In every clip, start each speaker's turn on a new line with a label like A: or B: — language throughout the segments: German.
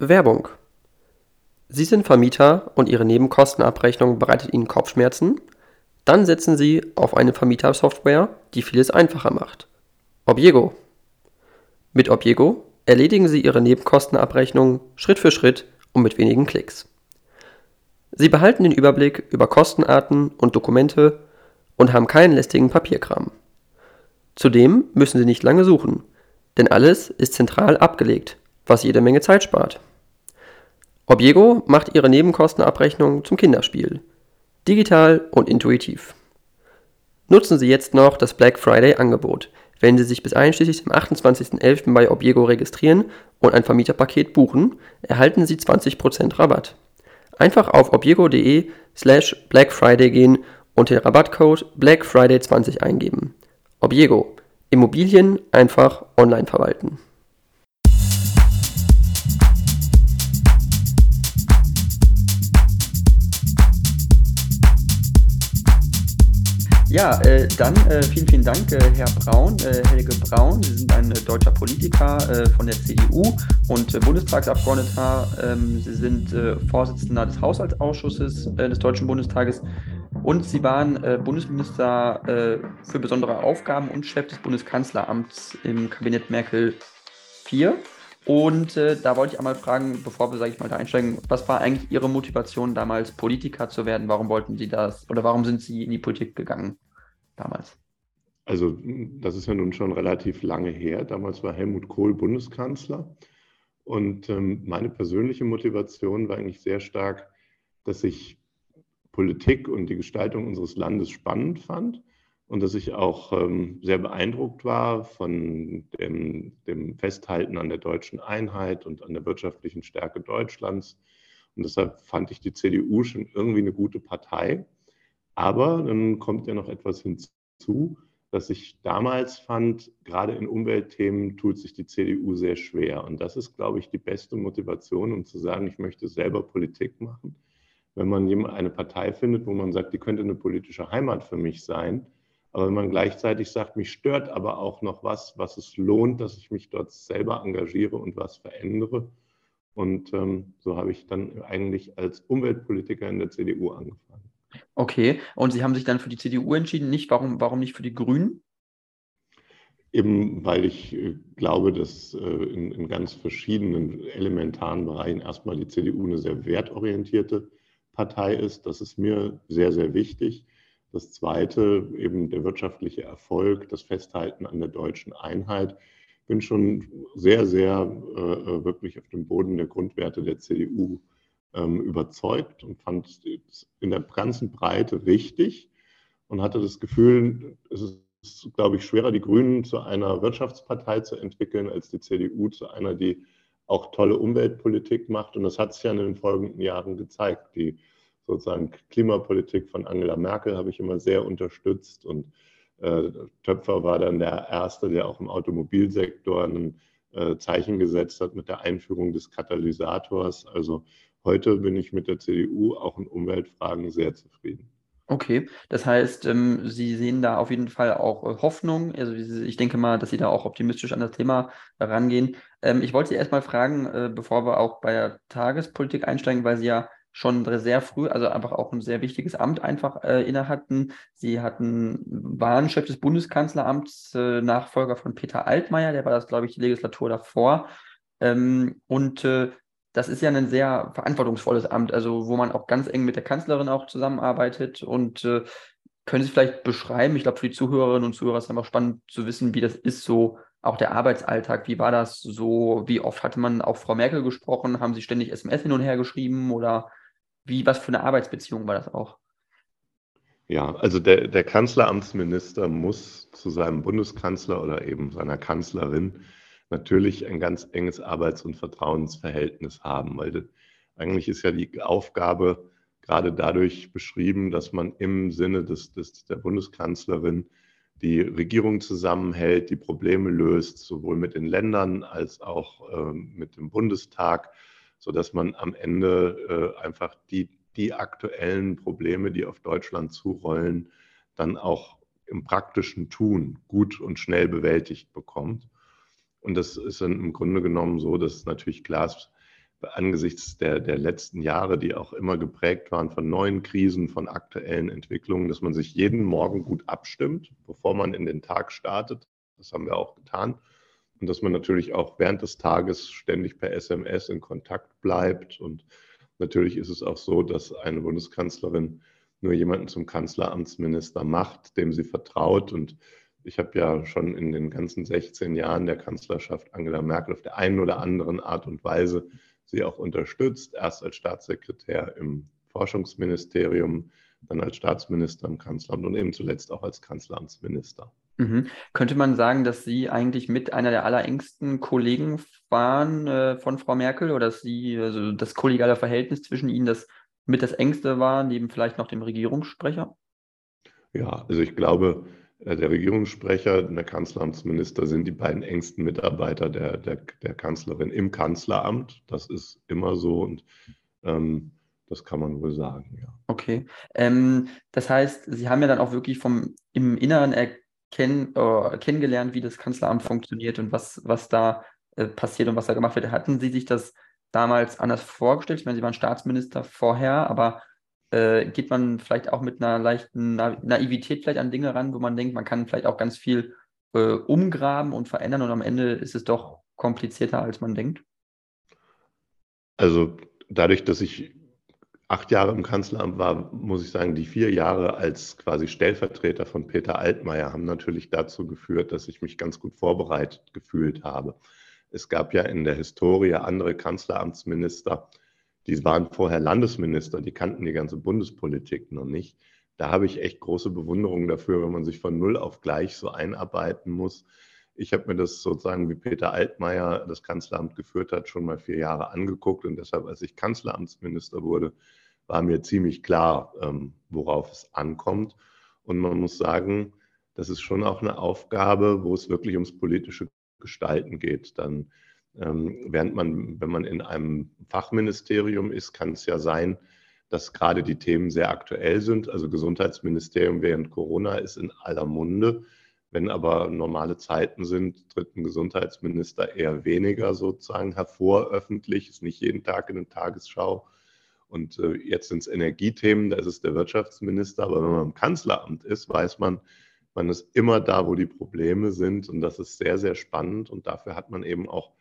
A: Werbung. Sie sind Vermieter und Ihre Nebenkostenabrechnung bereitet Ihnen Kopfschmerzen? Dann setzen Sie auf eine Vermietersoftware, die vieles einfacher macht. Obiego. Mit Obiego erledigen Sie Ihre Nebenkostenabrechnung Schritt für Schritt und mit wenigen Klicks. Sie behalten den Überblick über Kostenarten und Dokumente und haben keinen lästigen Papierkram. Zudem müssen Sie nicht lange suchen, denn alles ist zentral abgelegt, was jede Menge Zeit spart. Obiego macht Ihre Nebenkostenabrechnung zum Kinderspiel. Digital und intuitiv. Nutzen Sie jetzt noch das Black Friday Angebot, wenn Sie sich bis einschließlich dem 28.11. bei Obiego registrieren und ein Vermieterpaket buchen, erhalten Sie 20% Rabatt. Einfach auf obiego.de slash Black Friday gehen und den Rabattcode Black Friday 20 eingeben. Obiego. Immobilien einfach online verwalten. Ja, äh, dann äh, vielen, vielen Dank, äh, Herr Braun, äh, Helge Braun. Sie sind ein äh, deutscher Politiker äh, von der CDU und Bundestagsabgeordneter. Ähm, Sie sind Vorsitzender des Haushaltsausschusses des Deutschen Bundestages und Sie waren Bundesminister für besondere Aufgaben und Chef des Bundeskanzleramts im Kabinett Merkel IV. Und äh, da wollte ich einmal fragen, bevor wir, sage ich mal, da einsteigen, was war eigentlich Ihre Motivation, damals Politiker zu werden? Warum wollten Sie das oder warum sind Sie in die Politik gegangen damals?
B: Also, das ist ja nun schon relativ lange her. Damals war Helmut Kohl Bundeskanzler. Und ähm, meine persönliche Motivation war eigentlich sehr stark, dass ich Politik und die Gestaltung unseres Landes spannend fand und dass ich auch ähm, sehr beeindruckt war von dem, dem, Festhalten an der deutschen Einheit und an der wirtschaftlichen Stärke Deutschlands. Und deshalb fand ich die CDU schon irgendwie eine gute Partei. Aber dann kommt ja noch etwas hinzu, dass ich damals fand, gerade in Umweltthemen tut sich die CDU sehr schwer. Und das ist, glaube ich, die beste Motivation, um zu sagen, ich möchte selber Politik machen. Wenn man eine Partei findet, wo man sagt, die könnte eine politische Heimat für mich sein, aber wenn man gleichzeitig sagt, mich stört aber auch noch was, was es lohnt, dass ich mich dort selber engagiere und was verändere. Und ähm, so habe ich dann eigentlich als Umweltpolitiker in der CDU angefangen.
A: Okay, und Sie haben sich dann für die CDU entschieden, nicht? Warum, warum nicht für die Grünen?
B: Eben weil ich äh, glaube, dass äh, in, in, ganz verschiedenen elementaren Bereichen erstmal die CDU eine sehr wertorientierte Partei ist. Das ist mir sehr, sehr wichtig. Das Zweite, eben der wirtschaftliche Erfolg, das Festhalten an der deutschen Einheit. Ich bin schon sehr, sehr äh, äh, wirklich auf dem Boden der Grundwerte der CDU ähm, überzeugt und fand es in der ganzen Breite richtig und hatte das Gefühl, es ist, glaube ich, schwerer, die Grünen zu einer Wirtschaftspartei zu entwickeln, als die CDU zu einer, die auch tolle Umweltpolitik macht. Und das hat sich ja in den folgenden Jahren gezeigt. Die sozusagen Klimapolitik von Angela Merkel habe ich immer sehr unterstützt und äh, Töpfer war dann der Erste, der auch im Automobilsektor ein äh, Zeichen gesetzt hat mit der Einführung des Katalysators. Also heute bin ich mit der CDU auch in Umweltfragen sehr zufrieden.
A: Okay, das heißt, ähm, Sie sehen da auf jeden Fall auch äh, Hoffnung. Also ich denke mal, dass Sie da auch optimistisch an das Thema rangehen. Ähm, ich wollte Sie erstmal fragen, äh, bevor wir auch bei der Tagespolitik einsteigen, weil Sie ja schon sehr früh, also einfach auch ein sehr wichtiges Amt einfach äh, inne hatten. Sie hatten, waren Chef des Bundeskanzleramts, äh, Nachfolger von Peter Altmaier, der war das, glaube ich, die Legislatur davor. Ähm, und äh, das ist ja ein sehr verantwortungsvolles Amt, also wo man auch ganz eng mit der Kanzlerin auch zusammenarbeitet. Und äh, können Sie vielleicht beschreiben, ich glaube, für die Zuhörerinnen und Zuhörer ist es einfach spannend zu wissen, wie das ist, so auch der Arbeitsalltag, wie war das so? Wie oft hatte man auch Frau Merkel gesprochen? Haben Sie ständig SMS hin und her geschrieben oder wie, was für eine Arbeitsbeziehung war das auch?
B: Ja, also der, der Kanzleramtsminister muss zu seinem Bundeskanzler oder eben seiner Kanzlerin natürlich ein ganz enges Arbeits- und Vertrauensverhältnis haben, weil eigentlich ist ja die Aufgabe gerade dadurch beschrieben, dass man im Sinne des, des, der Bundeskanzlerin die Regierung zusammenhält, die Probleme löst, sowohl mit den Ländern als auch äh, mit dem Bundestag sodass man am Ende äh, einfach die, die aktuellen Probleme, die auf Deutschland zurollen, dann auch im praktischen Tun gut und schnell bewältigt bekommt. Und das ist dann im Grunde genommen so, dass natürlich ist, angesichts der, der letzten Jahre, die auch immer geprägt waren von neuen Krisen, von aktuellen Entwicklungen, dass man sich jeden Morgen gut abstimmt, bevor man in den Tag startet. Das haben wir auch getan. Und dass man natürlich auch während des Tages ständig per SMS in Kontakt bleibt. Und natürlich ist es auch so, dass eine Bundeskanzlerin nur jemanden zum Kanzleramtsminister macht, dem sie vertraut. Und ich habe ja schon in den ganzen 16 Jahren der Kanzlerschaft Angela Merkel auf der einen oder anderen Art und Weise sie auch unterstützt, erst als Staatssekretär im Forschungsministerium, dann als Staatsminister im Kanzleramt und eben zuletzt auch als Kanzleramtsminister.
A: Mhm. Könnte man sagen, dass Sie eigentlich mit einer der allerengsten Kollegen waren äh, von Frau Merkel oder dass Sie, also das kollegiale Verhältnis zwischen Ihnen das mit das engste war, neben vielleicht noch dem Regierungssprecher?
B: Ja, also ich glaube, der Regierungssprecher der Kanzleramtsminister sind die beiden engsten Mitarbeiter der, der, der Kanzlerin im Kanzleramt. Das ist immer so und ähm, das kann man wohl sagen, ja.
A: Okay. Ähm, das heißt, Sie haben ja dann auch wirklich vom im Inneren erkennen, äh, kennengelernt, wie das Kanzleramt funktioniert und was, was da äh, passiert und was da gemacht wird. Hatten Sie sich das damals anders vorgestellt? Ich meine, Sie waren Staatsminister vorher, aber äh, geht man vielleicht auch mit einer leichten Na Naivität vielleicht an Dinge ran, wo man denkt, man kann vielleicht auch ganz viel äh, umgraben und verändern und am Ende ist es doch komplizierter, als man denkt?
B: Also dadurch, dass ich acht Jahre im Kanzleramt war, muss ich sagen, die vier Jahre als quasi Stellvertreter von Peter Altmaier haben natürlich dazu geführt, dass ich mich ganz gut vorbereitet gefühlt habe. Es gab ja in der Historie andere Kanzleramtsminister, die waren vorher Landesminister, die kannten die ganze Bundespolitik noch nicht. Da habe ich echt große Bewunderung dafür, wenn man sich von null auf gleich so einarbeiten muss. Ich habe mir das sozusagen, wie Peter Altmaier das Kanzleramt geführt hat, schon mal vier Jahre angeguckt. Und deshalb, als ich Kanzleramtsminister wurde, war mir ziemlich klar, ähm, worauf es ankommt. Und man muss sagen, das ist schon auch eine Aufgabe, wo es wirklich ums politische Gestalten geht. Dann ähm, während man, wenn man in einem Fachministerium ist, kann es ja sein, dass gerade die Themen sehr aktuell sind. Also Gesundheitsministerium während Corona ist in aller Munde. Wenn aber normale Zeiten sind, tritt ein Gesundheitsminister eher weniger sozusagen hervor öffentlich, ist nicht jeden Tag in der Tagesschau. Und äh, jetzt sind es Energiethemen, da ist es der Wirtschaftsminister. Aber wenn man im Kanzleramt ist, weiß man, man ist immer da, wo die Probleme sind. Und das ist sehr, sehr spannend. Und dafür hat man eben auch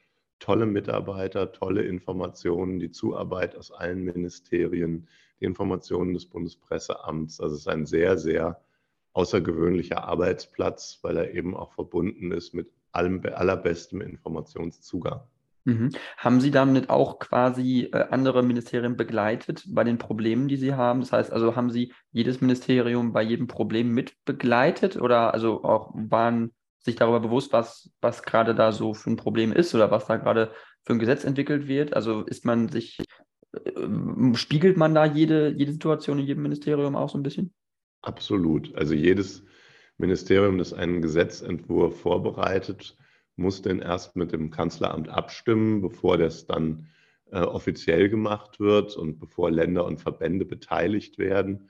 B: tolle Mitarbeiter, tolle Informationen, die Zuarbeit aus allen Ministerien, die Informationen des Bundespresseamts. Also es ist ein sehr, sehr außergewöhnlicher Arbeitsplatz, weil er eben auch verbunden ist mit allem allerbestem Informationszugang.
A: Mhm. Haben Sie damit auch quasi äh, andere Ministerien begleitet bei den Problemen, die Sie haben? Das heißt, also haben Sie jedes Ministerium bei jedem Problem mit begleitet oder also auch waren sich darüber bewusst, was, was gerade da so für ein Problem ist oder was da gerade für ein Gesetz entwickelt wird? Also ist man sich, äh, spiegelt man da jede, jede Situation in jedem Ministerium auch so ein bisschen?
B: Absolut. Also jedes Ministerium, das einen Gesetzentwurf vorbereitet, muss den erst mit dem Kanzleramt abstimmen, bevor das dann äh, offiziell gemacht wird und bevor Länder und Verbände beteiligt werden.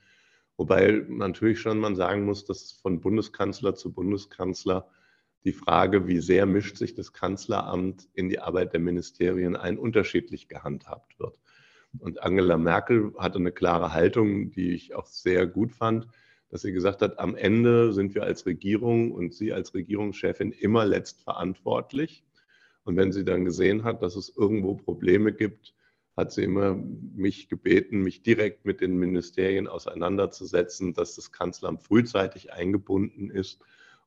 B: Wobei natürlich schon man sagen muss, dass von Bundeskanzler zu Bundeskanzler die Frage, wie sehr mischt sich das Kanzleramt in die Arbeit der Ministerien ein, unterschiedlich gehandhabt wird. Und Angela Merkel hatte eine klare Haltung, die ich auch sehr gut fand, dass sie gesagt hat, am Ende sind wir als Regierung und sie als Regierungschefin immer letztverantwortlich. Und wenn sie dann gesehen hat, dass es irgendwo Probleme gibt, hat sie immer mich gebeten, mich direkt mit den Ministerien auseinanderzusetzen, dass das Kanzleramt frühzeitig eingebunden ist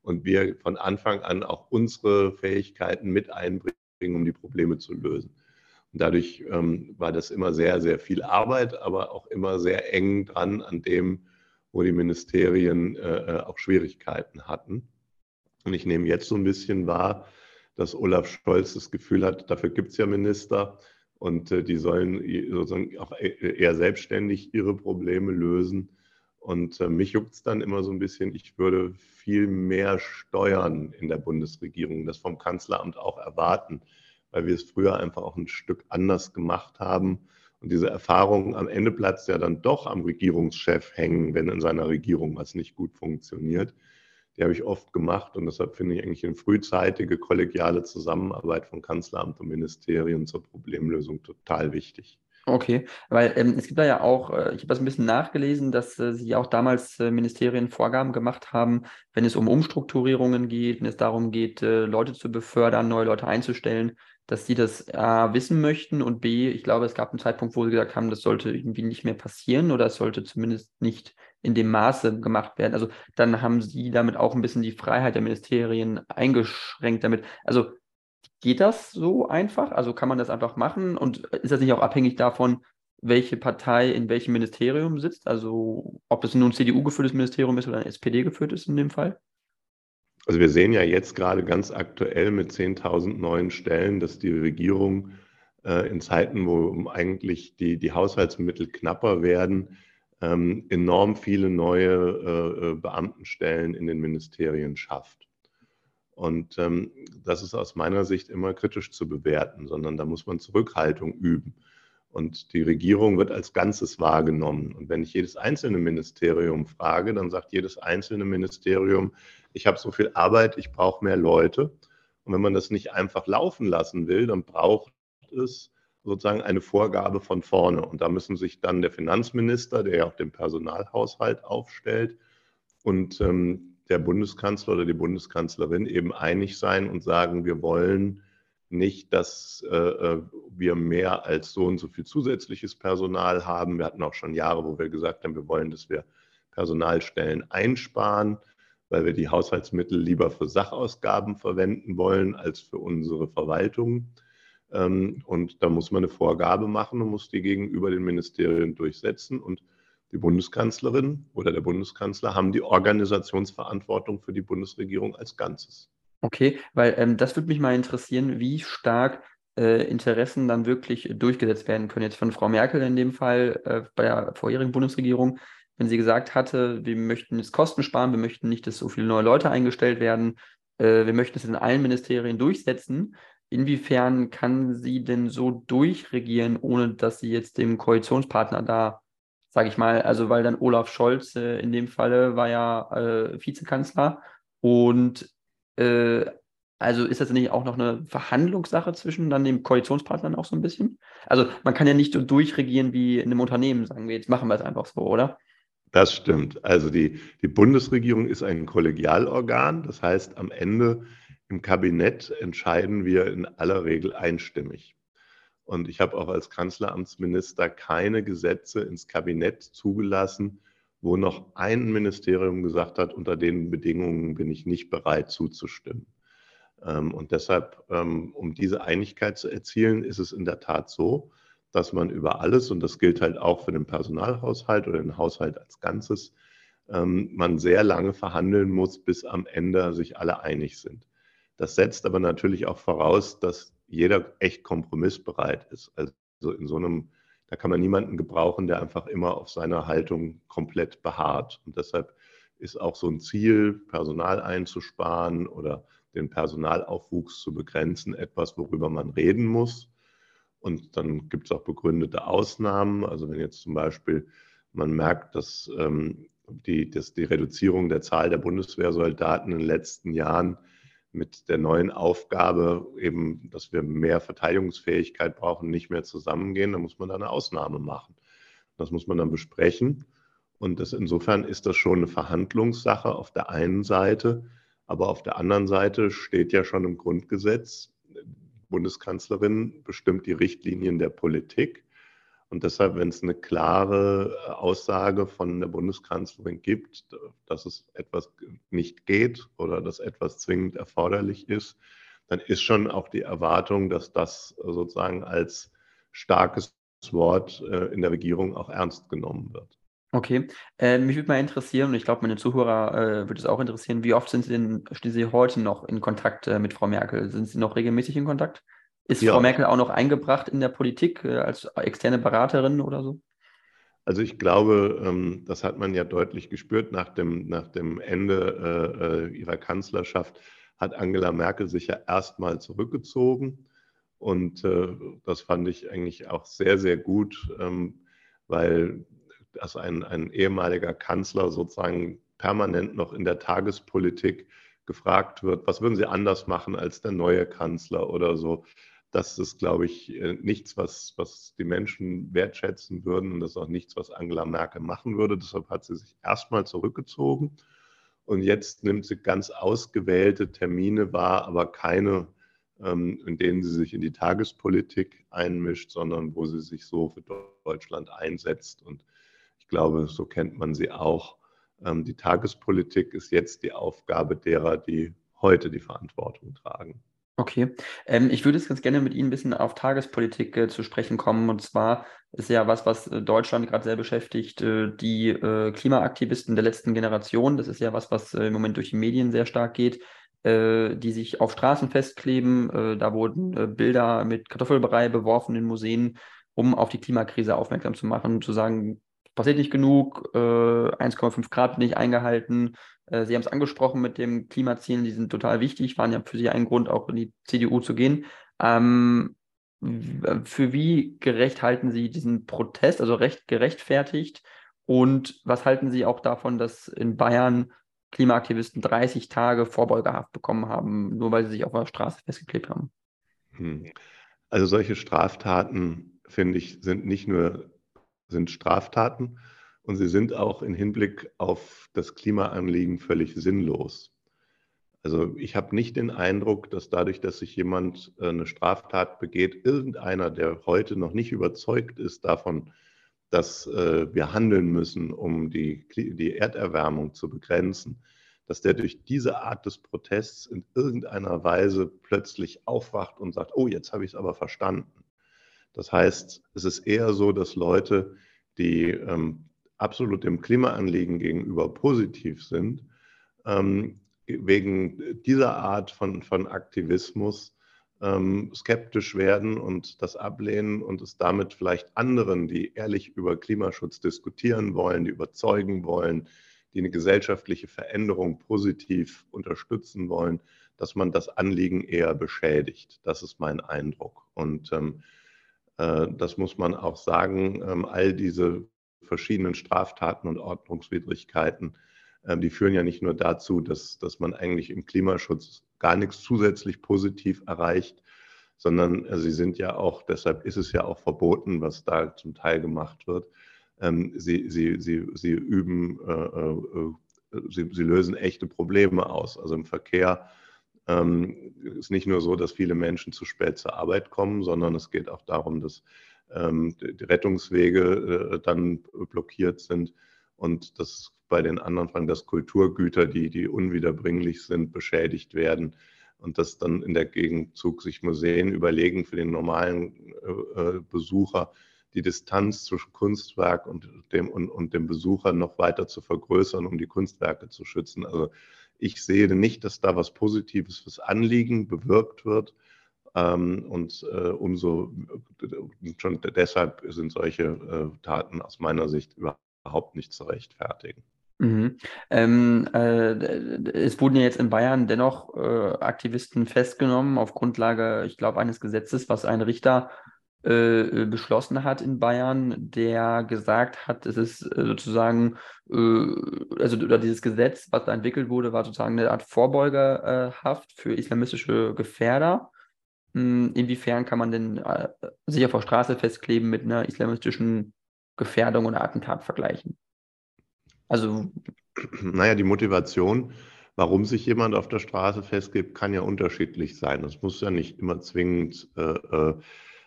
B: und wir von Anfang an auch unsere Fähigkeiten mit einbringen, um die Probleme zu lösen. Und dadurch ähm, war das immer sehr, sehr viel Arbeit, aber auch immer sehr eng dran an dem, wo die Ministerien äh, äh auch Schwierigkeiten hatten. Und ich nehme jetzt so ein bisschen wahr, dass Olaf Scholz das Gefühl hat, dafür gibt es ja Minister und äh, die sollen sozusagen auch e-, eher selbstständig ihre Probleme lösen. Und äh, mich juckt es dann immer so ein bisschen, ich würde viel mehr steuern in der Bundesregierung, das vom Kanzleramt auch erwarten, weil wir es früher einfach auch ein Stück anders gemacht haben. Und diese Erfahrung am Ende bleibt ja dann doch am Regierungschef hängen, wenn in seiner Regierung was nicht gut funktioniert. die habe ich oft gemacht und deshalb finde ich eigentlich eine frühzeitige kollegiale Zusammenarbeit von Kanzleramt und Ministerien zur Problemlösung total wichtig.
A: Okay, weil ähm, es gibt da ja auch, äh, ich habe das ein bisschen nachgelesen, dass äh, Sie auch damals äh, Ministerien Vorgaben gemacht haben, wenn es um Umstrukturierungen geht, wenn es darum geht, äh, Leute zu befördern, neue Leute einzustellen, dass Sie das A wissen möchten und B, ich glaube, es gab einen Zeitpunkt, wo Sie gesagt haben, das sollte irgendwie nicht mehr passieren oder es sollte zumindest nicht in dem Maße gemacht werden. Also dann haben Sie damit auch ein bisschen die Freiheit der Ministerien eingeschränkt damit. Also Geht das so einfach? Also kann man das einfach machen? Und ist das nicht auch abhängig davon, welche Partei in welchem Ministerium sitzt? Also ob es nun ein CDU-geführtes Ministerium ist oder ein SPD-geführtes in dem Fall?
B: Also wir sehen ja jetzt gerade ganz aktuell mit 10.000 neuen Stellen, dass die Regierung äh, in Zeiten, wo eigentlich die, die Haushaltsmittel knapper werden, ähm, enorm viele neue äh, äh Beamtenstellen in den Ministerien schafft. Und ähm, das ist aus meiner Sicht immer kritisch zu bewerten, sondern da muss man Zurückhaltung üben. Und die Regierung wird als Ganzes wahrgenommen. Und wenn ich jedes einzelne Ministerium frage, dann sagt jedes einzelne Ministerium, ich habe so viel Arbeit, ich brauche mehr Leute. Und wenn man das nicht einfach laufen lassen will, dann braucht es sozusagen eine Vorgabe von vorne. Und da müssen sich dann der Finanzminister, der ja auch den Personalhaushalt aufstellt, und ähm, der Bundeskanzler oder die Bundeskanzlerin eben einig sein und sagen, wir wollen nicht, dass äh, äh, wir mehr als so und so viel zusätzliches Personal haben. Wir hatten auch schon Jahre, wo wir gesagt haben, wir wollen, dass wir Personalstellen einsparen, weil wir die Haushaltsmittel lieber für Sachausgaben verwenden wollen als für unsere Verwaltung. Ähm, und da muss man eine Vorgabe machen und muss die gegenüber den Ministerien durchsetzen. Und die Bundeskanzlerin oder der Bundeskanzler haben die Organisationsverantwortung für die Bundesregierung als Ganzes.
A: Okay, weil ähm, das würde mich mal interessieren, wie stark äh, Interessen dann wirklich durchgesetzt werden können. Jetzt von Frau Merkel in dem Fall äh, bei der vorherigen Bundesregierung, wenn sie gesagt hatte, wir möchten jetzt Kosten sparen, wir möchten nicht, dass so viele neue Leute eingestellt werden, äh, wir möchten es in allen Ministerien durchsetzen. Inwiefern kann sie denn so durchregieren, ohne dass sie jetzt dem Koalitionspartner da sage ich mal. Also weil dann Olaf Scholz äh, in dem Falle war ja äh, Vizekanzler und äh, also ist das nicht auch noch eine Verhandlungssache zwischen dann den Koalitionspartnern auch so ein bisschen? Also man kann ja nicht so durchregieren wie in einem Unternehmen, sagen wir, jetzt machen wir es einfach so, oder?
B: Das stimmt. Also die, die Bundesregierung ist ein Kollegialorgan. Das heißt, am Ende im Kabinett entscheiden wir in aller Regel einstimmig. Und ich habe auch als Kanzleramtsminister keine Gesetze ins Kabinett zugelassen, wo noch ein Ministerium gesagt hat, unter den Bedingungen bin ich nicht bereit zuzustimmen. Ähm, und deshalb, ähm, um diese Einigkeit zu erzielen, ist es in der Tat so, dass man über alles, und das gilt halt auch für den Personalhaushalt oder den Haushalt als Ganzes, ähm, man sehr lange verhandeln muss, bis am Ende sich alle einig sind. Das setzt aber natürlich auch voraus, dass jeder echt kompromissbereit ist. Also in so einem, da kann man niemanden gebrauchen, der einfach immer auf seiner Haltung komplett beharrt. Und deshalb ist auch so ein Ziel, Personal einzusparen oder den Personalaufwuchs zu begrenzen, etwas, worüber man reden muss. Und dann gibt es auch begründete Ausnahmen. Also wenn jetzt zum Beispiel man merkt, dass, ähm, die, dass die Reduzierung der Zahl der Bundeswehrsoldaten in den letzten Jahren mit der neuen Aufgabe, eben, dass wir mehr Verteidigungsfähigkeit brauchen, nicht mehr zusammengehen, dann muss man da eine Ausnahme machen. Das muss man dann besprechen. Und das, insofern ist das schon eine Verhandlungssache auf der einen Seite, aber auf der anderen Seite steht ja schon im Grundgesetz, Bundeskanzlerin bestimmt die Richtlinien der Politik. Und deshalb, wenn es eine klare äh, Aussage von der Bundeskanzlerin gibt, dass es etwas nicht geht oder dass etwas zwingend erforderlich ist, dann ist schon auch die Erwartung, dass das sozusagen als starkes Wort äh, in der Regierung auch ernst genommen wird.
A: Okay, äh, mich würde mal interessieren, und ich glaube, meine Zuhörer äh, würde es auch interessieren, wie oft sind Sie denn, stehen Sie heute noch in Kontakt äh, mit Frau Merkel? Sind Sie noch regelmäßig in Kontakt? Ist ja. Frau Merkel auch noch eingebracht in der Politik äh, als externe Beraterin oder so?
B: Also ich glaube, ähm, das hat man ja deutlich gespürt nach dem, nach dem Ende äh, ihrer Kanzlerschaft, hat Angela Merkel sich ja erstmal zurückgezogen. Und äh, das fand ich eigentlich auch sehr, sehr gut, ähm, weil dass ein, ein ehemaliger Kanzler sozusagen permanent noch in der Tagespolitik gefragt wird, was würden Sie anders machen als der neue Kanzler oder so. Das ist, glaube ich, äh, nichts, was, was die Menschen wertschätzen würden und das ist auch nichts, was Angela Merkel machen würde. Deshalb hat sie sich erstmal zurückgezogen und jetzt nimmt sie ganz ausgewählte Termine wahr, aber keine, ähm, in denen sie sich in die Tagespolitik einmischt, sondern wo sie sich so für Deutschland einsetzt. Und ich glaube, so kennt man sie auch. Ähm, die Tagespolitik ist jetzt die Aufgabe derer, die heute die Verantwortung tragen.
A: Okay. Ähm, ich würde jetzt ganz gerne mit Ihnen ein bisschen auf Tagespolitik äh, zu sprechen kommen. Und zwar ist ja was, was äh, Deutschland gerade sehr beschäftigt, äh, die äh, Klimaaktivisten der letzten Generation. Das ist ja was, was äh, im Moment durch die Medien sehr stark geht, äh, die sich auf Straßen festkleben. da wurden Bilder mit Kartoffelbrei beworfen in Museen, um auf die Klimakrise aufmerksam zu machen, zu sagen, passiert nicht genug, 1,5 Grad nicht eingehalten, Sie haben es angesprochen mit den Klimazielen, die sind total wichtig, waren ja für Sie ein Grund, auch in die CDU zu gehen. Ähm, für wie gerecht halten Sie diesen Protest, also recht gerechtfertigt? Und was halten Sie auch davon, dass in Bayern Klimaaktivisten 30 Tage Vorbeugehaft bekommen haben, nur weil sie sich auf der Straße festgeklebt haben?
B: Hm. Also solche Straftaten, finde ich, sind nicht nur sind Straftaten, und sie sind auch im Hinblick auf das Klimaanliegen völlig sinnlos. Also ich habe nicht den Eindruck, dass dadurch, dass sich jemand äh, eine Straftat begeht, irgendeiner, der heute noch nicht überzeugt ist davon, dass äh, wir handeln müssen, um die, die Erderwärmung zu begrenzen, dass der durch diese Art des Protests in irgendeiner Weise plötzlich aufwacht und sagt, oh, jetzt habe ich es aber verstanden. Das heißt, es ist eher so, dass Leute, die ähm, absolut dem Klimaanliegen gegenüber positiv sind, ähm, wegen dieser Art von, von Aktivismus ähm, skeptisch werden und das ablehnen und es damit vielleicht anderen, die ehrlich über Klimaschutz diskutieren wollen, die überzeugen wollen, die eine gesellschaftliche Veränderung positiv unterstützen wollen, dass man das Anliegen eher beschädigt. Das ist mein Eindruck. Und ähm, äh, das muss man auch sagen, ähm, all diese verschiedenen Straftaten und Ordnungswidrigkeiten, ähm, die führen ja nicht nur dazu, dass, dass man eigentlich im Klimaschutz gar nichts zusätzlich positiv erreicht, sondern äh, sie sind ja auch, deshalb ist es ja auch verboten, was da zum Teil gemacht wird. Ähm, sie, sie, sie, sie üben, äh, äh, sie, sie lösen echte Probleme aus. Also im Verkehr ähm, ist nicht nur so, dass viele Menschen zu spät zur Arbeit kommen, sondern es geht auch darum, dass die Rettungswege äh, dann blockiert sind und dass bei den anderen Fragen, dass Kulturgüter, die, die unwiederbringlich sind, beschädigt werden und dass dann in der Gegenzug sich Museen überlegen für den normalen äh, äh, Besucher, die Distanz zwischen Kunstwerk und dem, und, und dem Besucher noch weiter zu vergrößern, um die Kunstwerke zu schützen. Also ich sehe nicht, dass da was Positives fürs Anliegen bewirkt wird, ähm, und äh, umso schon deshalb sind solche äh, Taten aus meiner Sicht überhaupt nicht zu rechtfertigen.
A: Mhm. Ähm, äh, es wurden ja jetzt in Bayern dennoch äh, Aktivisten festgenommen auf Grundlage, ich glaube, eines Gesetzes, was ein Richter äh, beschlossen hat in Bayern, der gesagt hat, es ist äh, sozusagen, also oder dieses Gesetz, was da entwickelt wurde, war sozusagen eine Art Vorbeugerhaft für islamistische Gefährder. Hm, inwiefern kann man denn äh, sich auf der Straße festkleben mit einer islamistischen Gefährdung oder Attentat vergleichen?
B: Also. Naja, die Motivation, warum sich jemand auf der Straße festklebt, kann ja unterschiedlich sein. Es muss ja nicht immer zwingend äh, äh,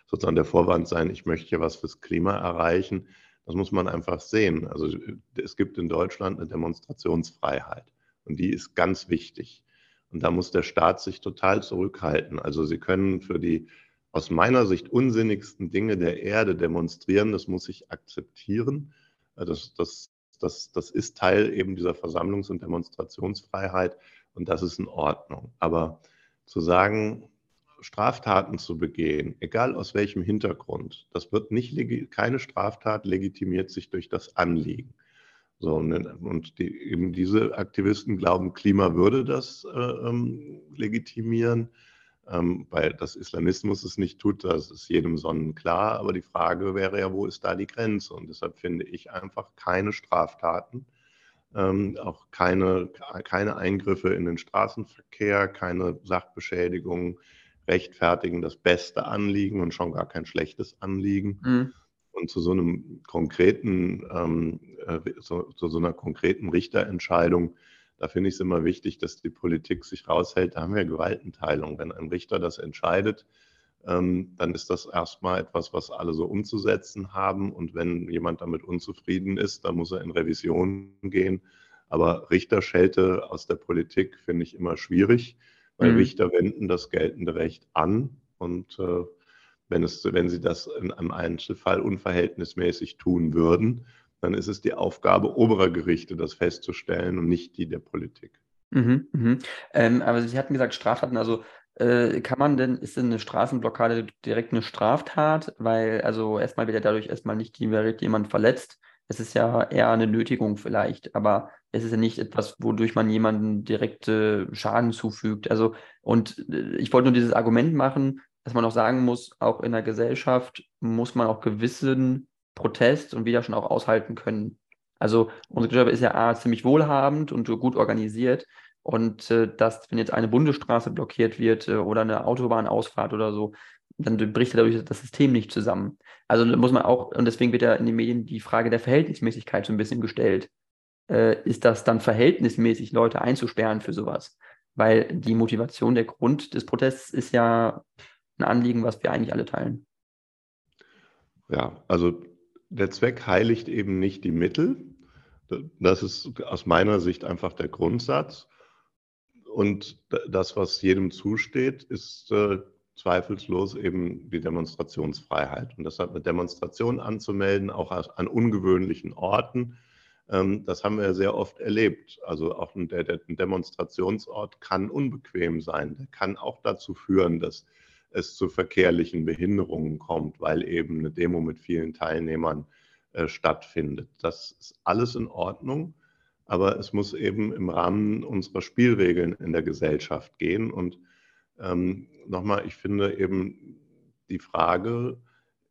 B: sozusagen der Vorwand sein, ich möchte ja was fürs Klima erreichen. Das muss man einfach sehen. Also es gibt in Deutschland eine Demonstrationsfreiheit und die ist ganz wichtig. Und da muss der Staat sich total zurückhalten. Also sie können für die aus meiner Sicht unsinnigsten Dinge der Erde demonstrieren. Das muss ich akzeptieren. Das, das, das, das ist Teil eben dieser Versammlungs- und Demonstrationsfreiheit und das ist in Ordnung. Aber zu sagen, Straftaten zu begehen, egal aus welchem Hintergrund, das wird nicht, keine Straftat legitimiert sich durch das Anliegen. So, und die, eben diese Aktivisten glauben, Klima würde das äh, ähm, legitimieren, ähm, weil das Islamismus es nicht tut, das ist jedem sonnenklar. Aber die Frage wäre ja, wo ist da die Grenze? Und deshalb finde ich einfach keine Straftaten ähm, auch keine, keine Eingriffe in den Straßenverkehr, keine Sachbeschädigungen rechtfertigen das beste Anliegen und schon gar kein schlechtes Anliegen. Mhm. Und zu so einem konkreten, ähm, äh, zu, zu, so einer konkreten Richterentscheidung, da finde ich es immer wichtig, dass die Politik sich raushält. Da haben wir Gewaltenteilung. Wenn ein Richter das entscheidet, ähm, dann ist das erstmal etwas, was alle so umzusetzen haben. Und wenn jemand damit unzufrieden ist, dann muss er in Revision gehen. Aber Richterschelte aus der Politik finde ich immer schwierig, weil mhm. Richter wenden das geltende Recht an. Und äh, wenn, es, wenn sie das in einem Einzelfall unverhältnismäßig tun würden, dann ist es die Aufgabe oberer Gerichte, das festzustellen und nicht die der Politik.
A: Mhm, mhm. Ähm, aber Sie hatten gesagt, Straftaten, also äh, kann man denn, ist denn eine Straßenblockade direkt eine Straftat? Weil, also erstmal wird ja dadurch erstmal nicht direkt jemand verletzt. Es ist ja eher eine Nötigung vielleicht, aber es ist ja nicht etwas, wodurch man jemanden direkte Schaden zufügt. Also, und äh, ich wollte nur dieses Argument machen, dass man auch sagen muss, auch in der Gesellschaft muss man auch gewissen Protest und Widerstand auch aushalten können. Also unsere Gesellschaft ist ja A, ziemlich wohlhabend und gut organisiert. Und äh, dass, wenn jetzt eine Bundesstraße blockiert wird äh, oder eine Autobahnausfahrt oder so, dann bricht dadurch das System nicht zusammen. Also muss man auch, und deswegen wird ja in den Medien die Frage der Verhältnismäßigkeit so ein bisschen gestellt. Äh, ist das dann verhältnismäßig, Leute einzusperren für sowas? Weil die Motivation, der Grund des Protests ist ja ein Anliegen, was wir eigentlich alle teilen.
B: Ja, also der Zweck heiligt eben nicht die Mittel. Das ist aus meiner Sicht einfach der Grundsatz. Und das, was jedem zusteht, ist äh, zweifellos eben die Demonstrationsfreiheit. Und deshalb eine Demonstration anzumelden, auch an ungewöhnlichen Orten, ähm, das haben wir sehr oft erlebt. Also auch ein, der, der, ein Demonstrationsort kann unbequem sein. Der kann auch dazu führen, dass es zu verkehrlichen Behinderungen kommt, weil eben eine Demo mit vielen Teilnehmern äh, stattfindet. Das ist alles in Ordnung, aber es muss eben im Rahmen unserer Spielregeln in der Gesellschaft gehen. Und ähm, nochmal, ich finde eben die Frage,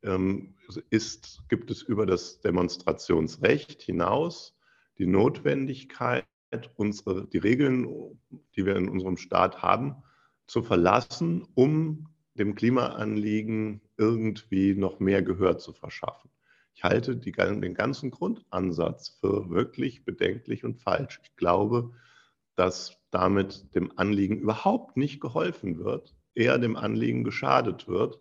B: ähm, ist, gibt es über das Demonstrationsrecht hinaus die Notwendigkeit, unsere, die Regeln, die wir in unserem Staat haben, zu verlassen, um dem Klimaanliegen irgendwie noch mehr Gehör zu verschaffen. Ich halte die, den ganzen Grundansatz für wirklich bedenklich und falsch. Ich glaube, dass damit dem Anliegen überhaupt nicht geholfen wird, eher dem Anliegen geschadet wird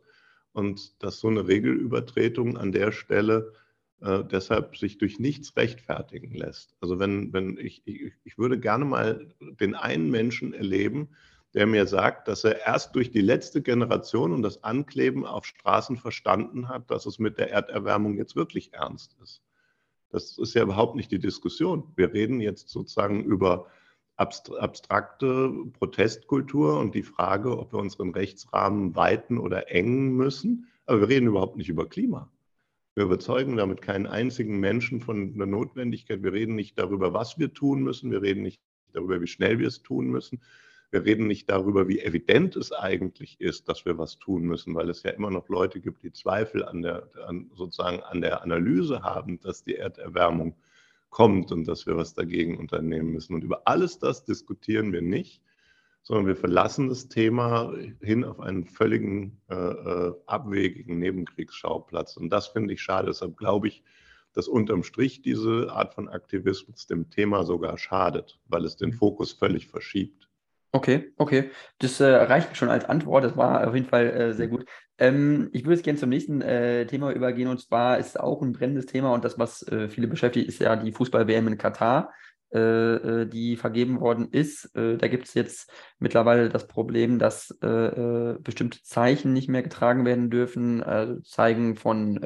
B: und dass so eine Regelübertretung an der Stelle äh, deshalb sich durch nichts rechtfertigen lässt. Also wenn, wenn ich, ich, ich würde gerne mal den einen Menschen erleben, der mir sagt, dass er erst durch die letzte Generation und das Ankleben auf Straßen verstanden hat, dass es mit der Erderwärmung jetzt wirklich ernst ist. Das ist ja überhaupt nicht die Diskussion. Wir reden jetzt sozusagen über abstrakte Protestkultur und die Frage, ob wir unseren Rechtsrahmen weiten oder engen müssen. Aber wir reden überhaupt nicht über Klima. Wir überzeugen damit keinen einzigen Menschen von der Notwendigkeit. Wir reden nicht darüber, was wir tun müssen. Wir reden nicht darüber, wie schnell wir es tun müssen. Wir reden nicht darüber, wie evident es eigentlich ist, dass wir was tun müssen, weil es ja immer noch Leute gibt, die Zweifel an der, an, sozusagen an der Analyse haben, dass die Erderwärmung kommt und dass wir was dagegen unternehmen müssen. Und über alles das diskutieren wir nicht, sondern wir verlassen das Thema hin auf einen völligen äh, äh abwegigen Nebenkriegsschauplatz. Und das finde ich schade. Deshalb glaube ich, dass unterm Strich diese Art von Aktivismus dem Thema sogar schadet, weil es den Fokus völlig verschiebt.
A: Okay, okay. Das äh, reicht schon als Antwort. Das war auf jeden Fall äh, sehr gut. Ähm, ich würde jetzt gerne zum nächsten äh, Thema übergehen und zwar ist auch ein brennendes Thema und das, was äh, viele beschäftigt, ist ja die Fußball-WM in Katar, äh, äh, die vergeben worden ist. da gibt es jetzt mittlerweile das Problem, dass bestimmte Zeichen nicht mehr getragen werden dürfen, also Zeigen von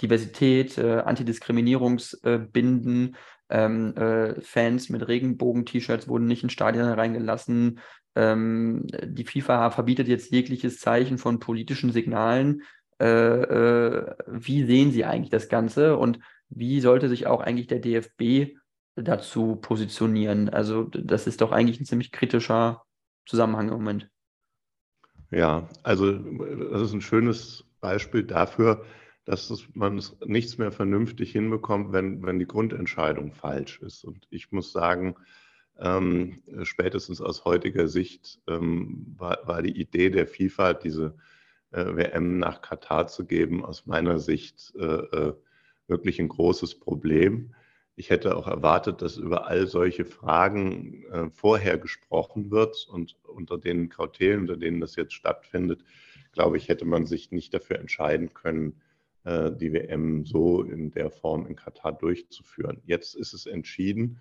A: Diversität, Antidiskriminierungsbinden ähm, äh, Fans mit Regenbogen-T-Shirts wurden nicht in Stadien reingelassen. Ähm, die FIFA verbietet jetzt jegliches Zeichen von politischen Signalen. Äh, äh, wie sehen Sie eigentlich das Ganze und wie sollte sich auch eigentlich der DFB dazu positionieren? Also das ist doch eigentlich ein ziemlich kritischer Zusammenhang im Moment.
B: Ja, also das ist ein schönes Beispiel dafür, dass es, man es nichts mehr vernünftig hinbekommt, wenn, wenn die Grundentscheidung falsch ist. Und ich muss sagen, ähm, spätestens aus heutiger Sicht ähm, war, war, die Idee der FIFA, diese äh, WM nach Katar zu geben, aus meiner Sicht äh, äh, wirklich ein großes Problem. Ich hätte auch erwartet, dass über all solche Fragen äh, vorher gesprochen wird und unter den Kautelen, unter denen das jetzt stattfindet, glaube ich, hätte man sich nicht dafür entscheiden können, äh, die WM so in der Form in Katar durchzuführen. Jetzt ist es entschieden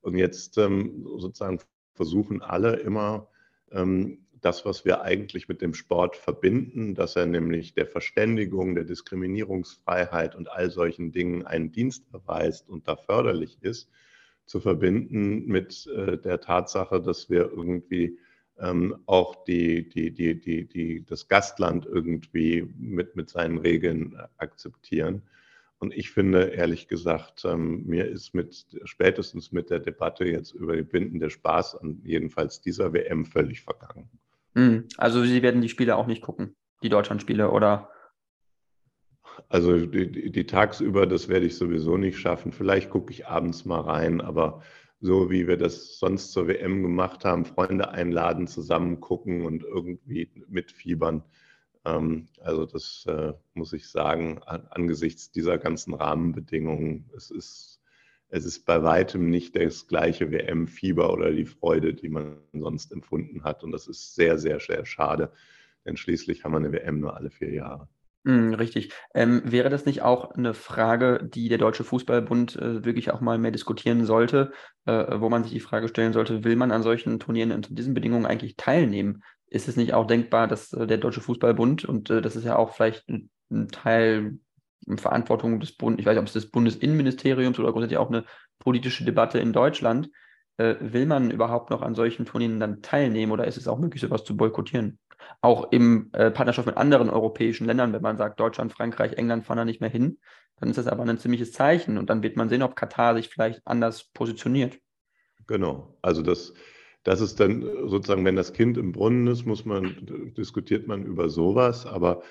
B: und jetzt ähm, sozusagen versuchen alle immer ähm, das, was wir eigentlich mit dem Sport verbinden, dass er nämlich der Verständigung, der Diskriminierungsfreiheit und all solchen Dingen einen Dienst erweist und da förderlich ist, zu verbinden mit äh, der Tatsache, dass wir irgendwie ähm, auch die, die, die, die, die, das Gastland irgendwie mit, mit seinen Regeln akzeptieren. Und ich finde, ehrlich gesagt, ähm, mir ist mit spätestens mit der Debatte jetzt über die Binden der Spaß an jedenfalls dieser WM völlig vergangen.
A: Hm, also Sie werden die Spiele auch nicht gucken, die Deutschlandspiele, oder?
B: Also die, die, die, tagsüber, das werde ich sowieso nicht schaffen. Vielleicht gucke ich abends mal rein, aber so wie wir das sonst zur WM gemacht haben, Freunde einladen, zusammen gucken und irgendwie mitfiebern. Ähm, also das äh, muss ich sagen, an, angesichts dieser ganzen Rahmenbedingungen, es ist, es ist bei weitem nicht das gleiche WM-Fieber oder die Freude, die man sonst empfunden hat. Und das ist sehr, sehr, sehr schade, denn schließlich haben wir eine WM nur alle vier Jahre.
A: Mm, richtig. Ähm, wäre das nicht auch eine Frage, die der Deutsche Fußballbund äh, wirklich auch mal mehr diskutieren sollte, äh, wo man sich die Frage stellen sollte, will man an solchen Turnieren unter diesen Bedingungen eigentlich teilnehmen? Ist es nicht auch denkbar, dass äh, der Deutsche Fußballbund, und äh, das ist ja auch vielleicht ein, ein Teil Verantwortung des Bundes, ich weiß nicht, ob es des Bundesinnenministeriums oder grundsätzlich auch eine politische Debatte in Deutschland, äh, will man überhaupt noch an solchen Turnieren dann teilnehmen oder ist es auch möglich, sowas zu boykottieren? Auch im äh, Partnerschaft mit anderen europäischen Ländern, wenn man sagt, Deutschland, Frankreich, England fahren da nicht mehr hin, dann ist das aber ein ziemliches Zeichen und dann wird man sehen, ob Katar sich vielleicht anders positioniert.
B: Genau, also das, das ist dann sozusagen, wenn das Kind im Brunnen ist, muss man, diskutiert man über sowas, aber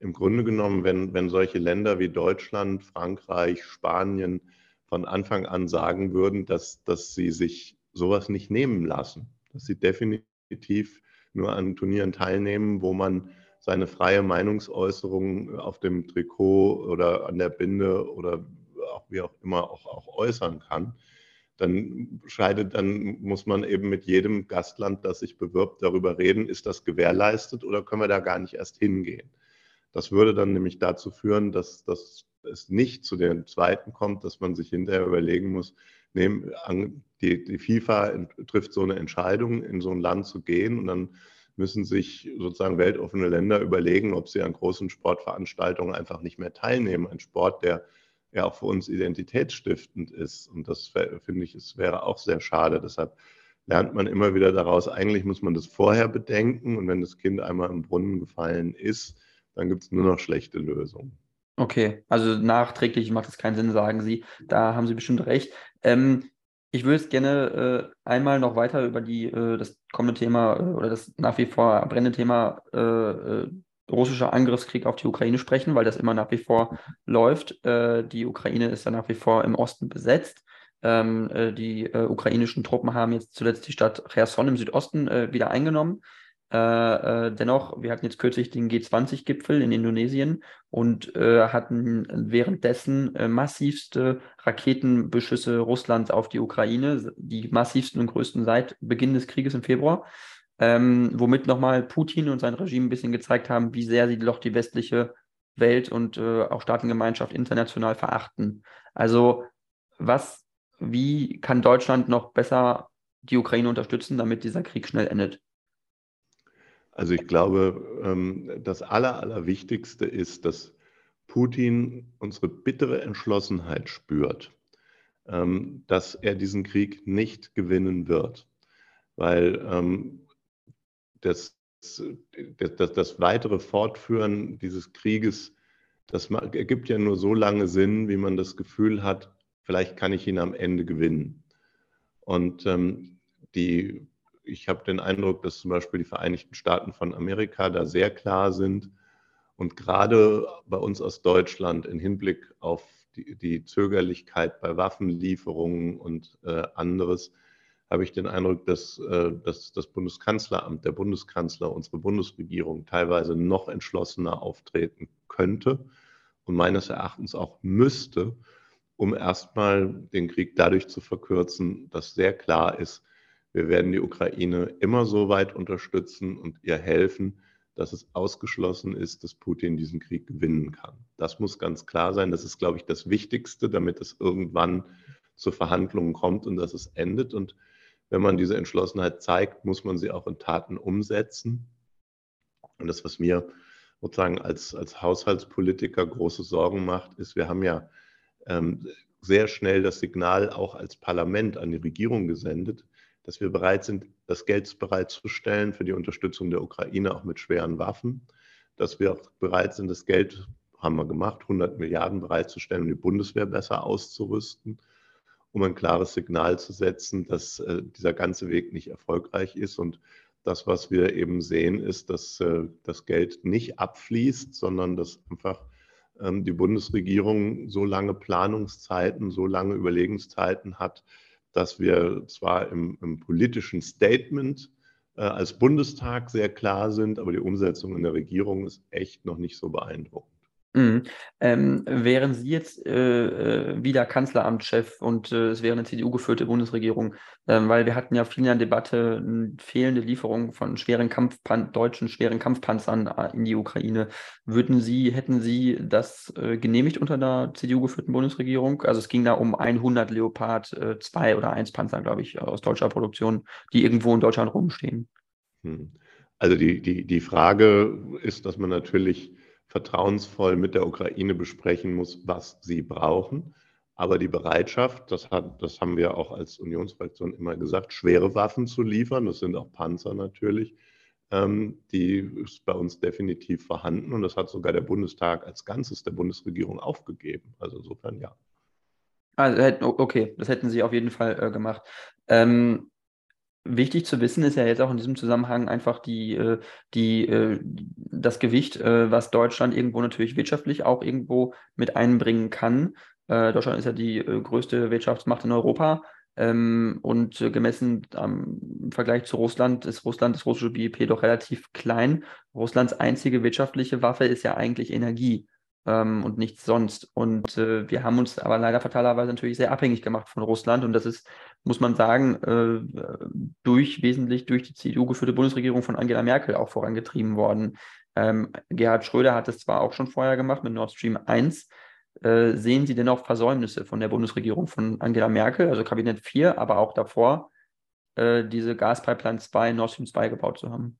B: im Grunde genommen, wenn, wenn solche Länder wie Deutschland, Frankreich, Spanien von Anfang an sagen würden, dass, dass sie sich sowas nicht nehmen lassen, dass sie definitiv nur an Turnieren teilnehmen, wo man seine freie Meinungsäußerung auf dem Trikot oder an der Binde oder auch wie auch immer auch, auch äußern kann, dann scheidet, dann muss man eben mit jedem Gastland, das sich bewirbt, darüber reden, ist das gewährleistet oder können wir da gar nicht erst hingehen. Das würde dann nämlich dazu führen, dass, dass es nicht zu dem zweiten kommt, dass man sich hinterher überlegen muss, nehmen, die, die FIFA trifft so eine Entscheidung, in so ein Land zu gehen und dann müssen sich sozusagen weltoffene Länder überlegen, ob sie an großen Sportveranstaltungen einfach nicht mehr teilnehmen. Ein Sport, der ja auch für uns identitätsstiftend ist. Und das finde ich, es wäre auch sehr schade. Deshalb lernt man immer wieder daraus, eigentlich muss man das vorher bedenken. Und wenn das Kind einmal im Brunnen gefallen ist, dann gibt es nur noch schlechte Lösungen.
A: Okay, also nachträglich macht es keinen Sinn, sagen Sie. Da haben Sie bestimmt recht. Ähm, ich würde jetzt gerne äh, einmal noch weiter über die, äh, das kommende Thema äh, oder das nach wie vor brennende Thema äh, äh, russischer Angriffskrieg auf die Ukraine sprechen, weil das immer nach wie vor läuft. Äh, die Ukraine ist ja nach wie vor im Osten besetzt. Ähm, die ukrainischen Truppen haben jetzt zuletzt die Stadt Cherson im Südosten wieder eingenommen. Äh, äh, dennoch, wir hatten jetzt kürzlich den G20-Gipfel in Indonesien und äh, hatten währenddessen äh, massivste Raketenbeschüsse Russlands auf die Ukraine, die massivsten und größten seit Beginn des Krieges im Februar, ähm, womit nochmal Putin und sein Regime ein bisschen gezeigt haben, wie sehr sie doch die westliche Welt und äh, auch Staatengemeinschaft international verachten. Also was, wie kann Deutschland noch besser die Ukraine unterstützen, damit dieser Krieg schnell endet?
B: Also ich glaube, ähm, das Aller, Allerwichtigste ist, dass Putin unsere bittere Entschlossenheit spürt, ähm, dass er diesen Krieg nicht gewinnen wird, weil ähm, das, das, das weitere Fortführen dieses Krieges, das ergibt ja nur so lange Sinn, wie man das Gefühl hat, vielleicht kann ich ihn am Ende gewinnen. Und die ich habe den Eindruck, dass zum Beispiel die Vereinigten Staaten von Amerika da sehr klar sind Und gerade bei uns aus Deutschland im Hinblick auf die, die Zögerlichkeit bei Waffenlieferungen und äh, anderes, habe ich den Eindruck, dass, äh, dass das Bundeskanzleramt, der Bundeskanzler, unsere Bundesregierung teilweise noch entschlossener auftreten könnte und meines Erachtens auch müsste, um erstmal den Krieg dadurch zu verkürzen, dass sehr klar ist, wir werden die Ukraine immer so weit unterstützen und ihr helfen, dass es ausgeschlossen ist, dass Putin diesen Krieg gewinnen kann. Das muss ganz klar sein. Das ist, glaube ich, das Wichtigste, damit es irgendwann zu Verhandlungen kommt und dass es endet. Und wenn man diese Entschlossenheit zeigt, muss man sie auch in Taten umsetzen. Und das, was mir sozusagen als, als Haushaltspolitiker große Sorgen macht, ist, wir haben ja ähm, sehr schnell das Signal auch als Parlament an die Regierung gesendet, dass wir bereit sind, das Geld bereitzustellen für die Unterstützung der Ukraine auch mit schweren Waffen, dass wir auch bereit sind, das Geld, haben wir gemacht, 100 Milliarden bereitzustellen, um die Bundeswehr besser auszurüsten um ein klares Signal zu setzen, dass äh, dieser ganze Weg nicht erfolgreich ist. Und das, was wir eben sehen, ist, dass äh, das Geld nicht abfließt, sondern dass einfach ähm, die Bundesregierung so lange Planungszeiten, so lange Überlegungszeiten hat, dass wir zwar im, im politischen Statement äh, als Bundestag sehr klar sind, aber die Umsetzung in der Regierung ist echt noch nicht so beeindruckend.
A: Mhm. Ähm, wären Sie jetzt äh, äh, wieder Kanzleramtschef und äh, es wäre eine CDU-geführte Bundesregierung, ähm, weil wir hatten ja viel in der Debatte äh, fehlende Lieferung von schweren Kampfpan deutschen schweren Kampfpanzern äh, in die Ukraine. Würden Sie, hätten Sie das äh, genehmigt unter der CDU-geführten Bundesregierung? Also es ging da um 100 Leopard 2 oder 1 Panzer, glaube ich, aus deutscher Produktion, die irgendwo in Deutschland rumstehen.
B: Hm. Also die, die, die Frage ist, dass man natürlich vertrauensvoll mit der Ukraine besprechen muss, was sie brauchen. Aber die Bereitschaft, das, hat, das haben wir auch als Unionsfraktion immer gesagt, schwere Waffen zu liefern, das sind auch Panzer natürlich, ähm, die ist bei uns definitiv vorhanden und das hat sogar der Bundestag als Ganzes der Bundesregierung aufgegeben. Also insofern ja.
A: Also, okay, das hätten Sie auf jeden Fall äh, gemacht. Ähm, Wichtig zu wissen ist ja jetzt auch in diesem Zusammenhang einfach die, äh, die, äh, das Gewicht, äh, was Deutschland irgendwo natürlich wirtschaftlich auch irgendwo mit einbringen kann. Deutschland ist ja die größte Wirtschaftsmacht in Europa. Ähm, und gemessen im Vergleich zu Russland ist Russland, das russische BIP doch relativ klein. Russlands einzige wirtschaftliche Waffe ist ja eigentlich Energie ähm, und nichts sonst. Und äh, wir haben uns aber leider fatalerweise natürlich sehr abhängig gemacht von Russland. Und das ist, muss man sagen, äh, durch wesentlich durch die CDU geführte Bundesregierung von Angela Merkel auch vorangetrieben worden. Ähm, Gerhard Schröder hat es zwar auch schon vorher gemacht mit Nord Stream 1. Äh, sehen Sie denn auch Versäumnisse von der Bundesregierung von Angela Merkel, also Kabinett 4, aber auch davor, äh, diese Gaspipeline 2, Nord Stream 2 gebaut zu haben?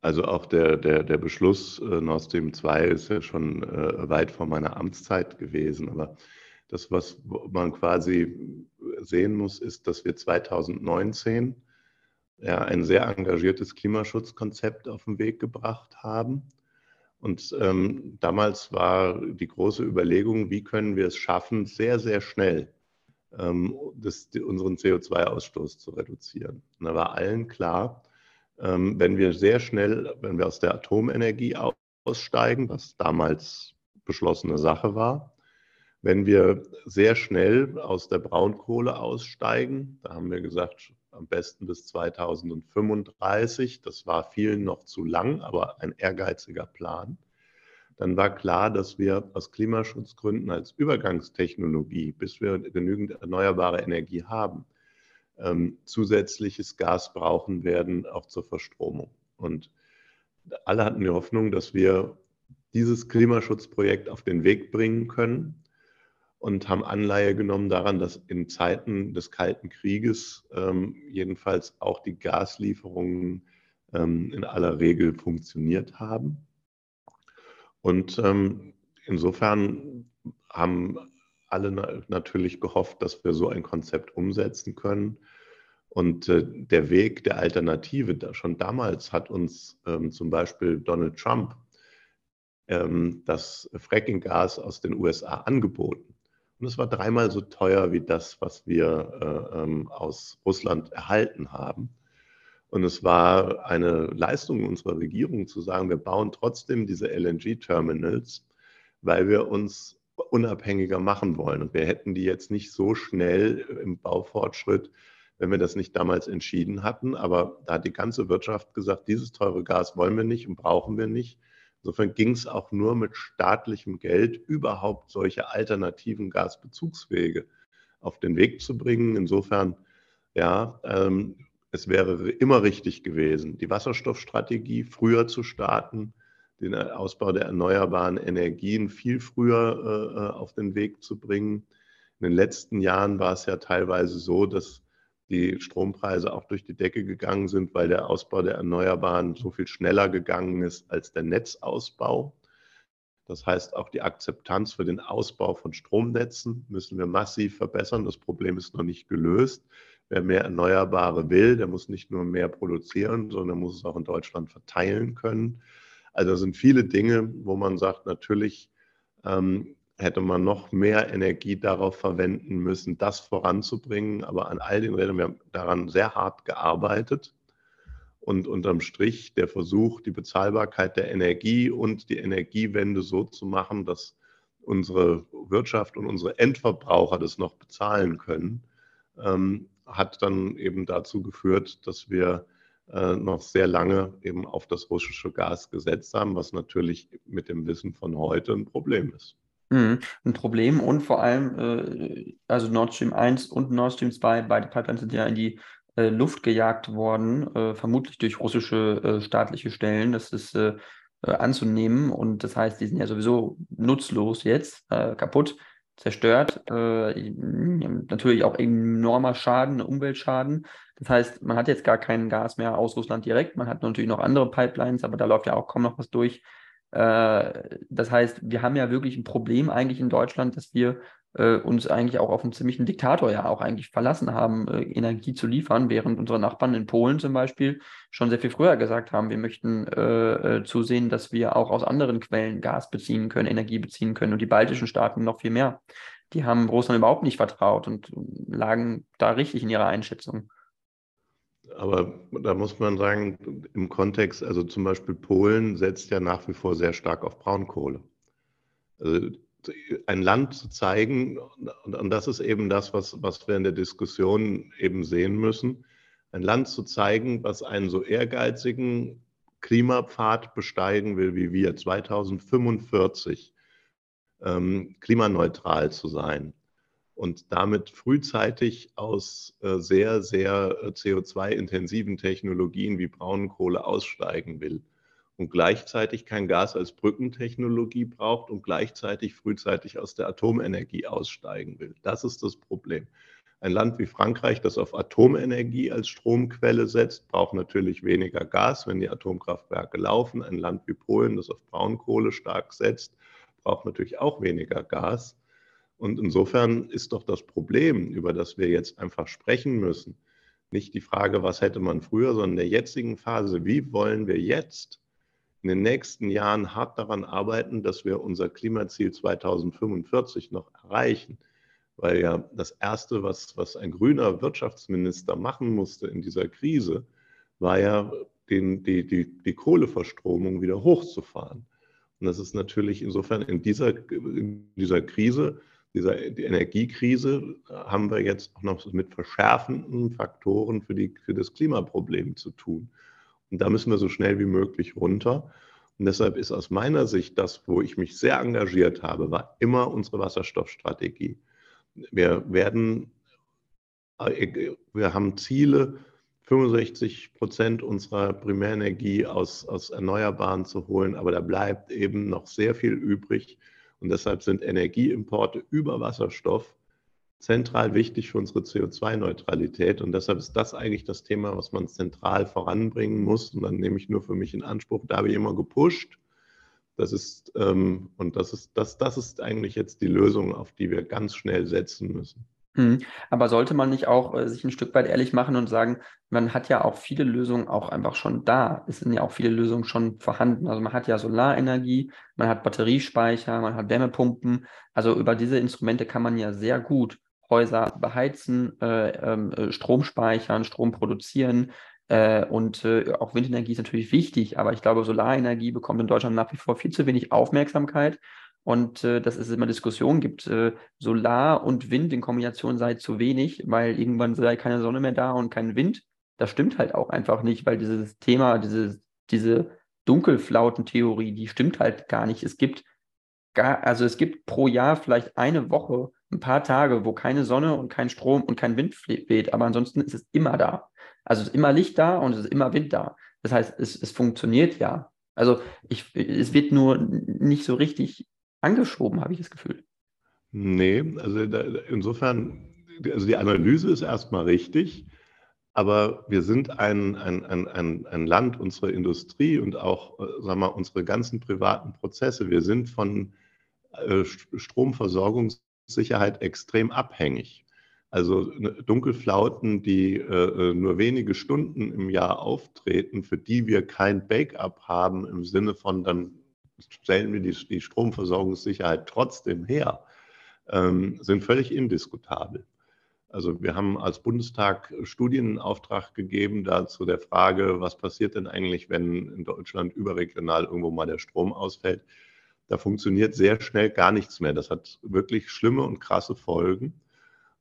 B: Also auch der, der, der Beschluss äh, Nord Stream 2 ist ja schon äh, weit vor meiner Amtszeit gewesen. Aber das, was man quasi sehen muss, ist, dass wir 2019 ja, ein sehr engagiertes Klimaschutzkonzept auf den Weg gebracht haben. Und ähm, damals war die große Überlegung, wie können wir es schaffen, sehr, sehr schnell ähm, das, unseren CO2-Ausstoß zu reduzieren. Und da war allen klar, ähm, wenn wir sehr schnell, wenn wir aus der Atomenergie aussteigen, was damals beschlossene Sache war, wenn wir sehr schnell aus der Braunkohle aussteigen, da haben wir gesagt, am besten bis 2035, das war vielen noch zu lang, aber ein ehrgeiziger Plan, dann war klar, dass wir aus Klimaschutzgründen als Übergangstechnologie, bis wir genügend erneuerbare Energie haben, ähm, zusätzliches Gas brauchen werden, auch zur Verstromung. Und alle hatten die Hoffnung, dass wir dieses Klimaschutzprojekt auf den Weg bringen können und haben Anleihe genommen daran, dass in Zeiten des Kalten Krieges ähm, jedenfalls auch die Gaslieferungen ähm, in aller Regel funktioniert haben. Und ähm, insofern haben alle na natürlich gehofft, dass wir so ein Konzept umsetzen können. Und äh, der Weg der Alternative, da, schon damals hat uns ähm, zum Beispiel Donald Trump ähm, das Fracking-Gas aus den USA angeboten. Und es war dreimal so teuer wie das, was wir äh, ähm, aus Russland erhalten haben. Und es war eine Leistung unserer Regierung zu sagen, wir bauen trotzdem diese LNG-Terminals, weil wir uns unabhängiger machen wollen. Und wir hätten die jetzt nicht so schnell im Baufortschritt, wenn wir das nicht damals entschieden hatten. Aber da hat die ganze Wirtschaft gesagt, dieses teure Gas wollen wir nicht und brauchen wir nicht. Insofern ging es auch nur mit staatlichem Geld, überhaupt solche alternativen Gasbezugswege auf den Weg zu bringen. Insofern, ja, ähm, es wäre immer richtig gewesen, die Wasserstoffstrategie früher zu starten, den Ausbau der erneuerbaren Energien viel früher äh, auf den Weg zu bringen. In den letzten Jahren war es ja teilweise so, dass die Strompreise auch durch die Decke gegangen sind, weil der Ausbau der Erneuerbaren so viel schneller gegangen ist als der Netzausbau. Das heißt, auch die Akzeptanz für den Ausbau von Stromnetzen müssen wir massiv verbessern. Das Problem ist noch nicht gelöst. Wer mehr Erneuerbare will, der muss nicht nur mehr produzieren, sondern muss es auch in Deutschland verteilen können. Also sind viele Dinge, wo man sagt, natürlich ähm, hätte man noch mehr Energie darauf verwenden müssen, das voranzubringen. Aber an all den Rädern, wir haben daran sehr hart gearbeitet. Und unterm Strich der Versuch, die Bezahlbarkeit der Energie und die Energiewende so zu machen, dass unsere Wirtschaft und unsere Endverbraucher das noch bezahlen können, ähm, hat dann eben dazu geführt, dass wir äh, noch sehr lange eben auf das russische Gas gesetzt haben, was natürlich mit dem Wissen von heute ein Problem ist.
A: Mhm. Ein Problem und vor allem, äh, also Nord Stream 1 und Nord Stream 2, beide Pipelines sind ja in die äh, Luft gejagt worden, äh, vermutlich durch russische äh, staatliche Stellen. Das ist äh, äh, anzunehmen und das heißt, die sind ja sowieso nutzlos jetzt, kaputt, zerstört. natürlich auch enormer Schaden, Umweltschaden. Das heißt, man hat jetzt gar kein Gas mehr aus Russland direkt. Man hat natürlich noch andere Pipelines, aber da läuft ja auch kaum noch was durch. Äh, das heißt, wir haben ja wirklich ein Problem eigentlich in Deutschland, dass wir äh, uns eigentlich auch auf einen ziemlichen Diktator ja auch eigentlich verlassen haben, äh, Energie zu liefern, während unsere Nachbarn in Polen zum Beispiel schon sehr viel früher gesagt haben, wir möchten äh, zusehen, dass wir auch aus anderen Quellen Gas beziehen können, Energie beziehen können und die baltischen Staaten noch viel mehr. Die haben Russland überhaupt nicht vertraut und lagen da richtig in ihrer Einschätzung.
B: Aber da muss man sagen, im Kontext, also zum Beispiel Polen setzt ja nach wie vor sehr stark auf Braunkohle. Also ein Land zu zeigen, und das ist eben das, was, was wir in der Diskussion eben sehen müssen, ein Land zu zeigen, was einen so ehrgeizigen Klimapfad besteigen will wie wir, 2045 ähm, klimaneutral zu sein und damit frühzeitig aus äh, sehr, sehr äh, CO2-intensiven Technologien wie Braunkohle aussteigen will und gleichzeitig kein Gas als Brückentechnologie braucht und gleichzeitig frühzeitig aus der Atomenergie aussteigen will. Das ist das Problem. Ein Land wie Frankreich, das auf Atomenergie als Stromquelle setzt, braucht natürlich weniger Gas, wenn die Atomkraftwerke laufen. Ein Land wie Polen, das auf Braunkohle stark setzt, braucht natürlich auch weniger Gas. Und insofern ist doch das Problem, über das wir jetzt einfach sprechen müssen, nicht die Frage, was hätte man früher, sondern in der jetzigen Phase, wie wollen wir jetzt in den nächsten Jahren hart daran arbeiten, dass wir unser Klimaziel 2045 noch erreichen. Weil ja das Erste, was, was ein grüner Wirtschaftsminister machen musste in dieser Krise, war ja, den, die, die, die Kohleverstromung wieder hochzufahren. Und das ist natürlich insofern in dieser, in dieser Krise dieser die Energiekrise äh, haben wir jetzt auch noch mit verschärfenden Faktoren für, die, für das Klimaproblem zu tun. Und da müssen wir so schnell wie möglich runter. Und deshalb ist aus meiner Sicht das, wo ich mich sehr engagiert habe, war immer unsere Wasserstoffstrategie. Wir werden, äh, wir haben Ziele, 65 Prozent unserer Primärenergie aus, aus Erneuerbaren zu holen, aber da bleibt eben noch sehr viel übrig und deshalb sind Energieimporte über Wasserstoff zentral wichtig für unsere CO2-Neutralität. Und deshalb ist das eigentlich das Thema, was man zentral voranbringen muss. Und dann nehme ich nur für mich in Anspruch, da habe ich immer gepusht. Das ist, ähm, und das ist, das, das ist eigentlich jetzt die Lösung, auf die wir ganz schnell setzen müssen.
A: Mhm. Aber sollte man nicht auch äh, sich ein Stück weit ehrlich machen und sagen, man hat ja auch viele Lösungen auch einfach schon da. Es sind ja auch viele Lösungen schon vorhanden. Also man hat ja Solarenergie, man hat Batteriespeicher, man hat Wärmepumpen. Also über diese Instrumente kann man ja sehr gut Häuser beheizen, äh, ähm, äh, Strom speichern, Strom produzieren. Äh, und äh, auch Windenergie ist natürlich wichtig, aber ich glaube, Solarenergie bekommt in Deutschland nach wie vor viel zu wenig Aufmerksamkeit. Und äh, dass es immer Diskussionen gibt, äh, Solar und Wind in Kombination sei zu wenig, weil irgendwann sei keine Sonne mehr da und kein Wind. Das stimmt halt auch einfach nicht, weil dieses Thema, diese, diese Dunkelflautentheorie, die stimmt halt gar nicht. Es gibt gar, also es gibt pro Jahr vielleicht eine Woche, ein paar Tage, wo keine Sonne und kein Strom und kein Wind weht, aber ansonsten ist es immer da. Also es ist immer Licht da und es ist immer Wind da. Das heißt, es, es funktioniert ja. Also ich, es wird nur nicht so richtig angeschoben, habe ich das Gefühl.
B: Nee, also da, insofern, also die Analyse ist erstmal richtig, aber wir sind ein, ein, ein, ein, Land, unsere Industrie und auch, äh, sagen wir mal, unsere ganzen privaten Prozesse, wir sind von äh, Stromversorgungssicherheit extrem abhängig. Also ne, Dunkelflauten, die äh, nur wenige Stunden im Jahr auftreten, für die wir kein Backup haben im Sinne von, dann stellen wir die, die Stromversorgungssicherheit trotzdem her, ähm, sind völlig indiskutabel. Also wir haben als Bundestag Studienauftrag gegeben dazu der Frage, was passiert denn eigentlich, wenn in Deutschland überregional irgendwo mal der Strom ausfällt. Da funktioniert sehr schnell gar nichts mehr. Das hat wirklich schlimme und krasse Folgen.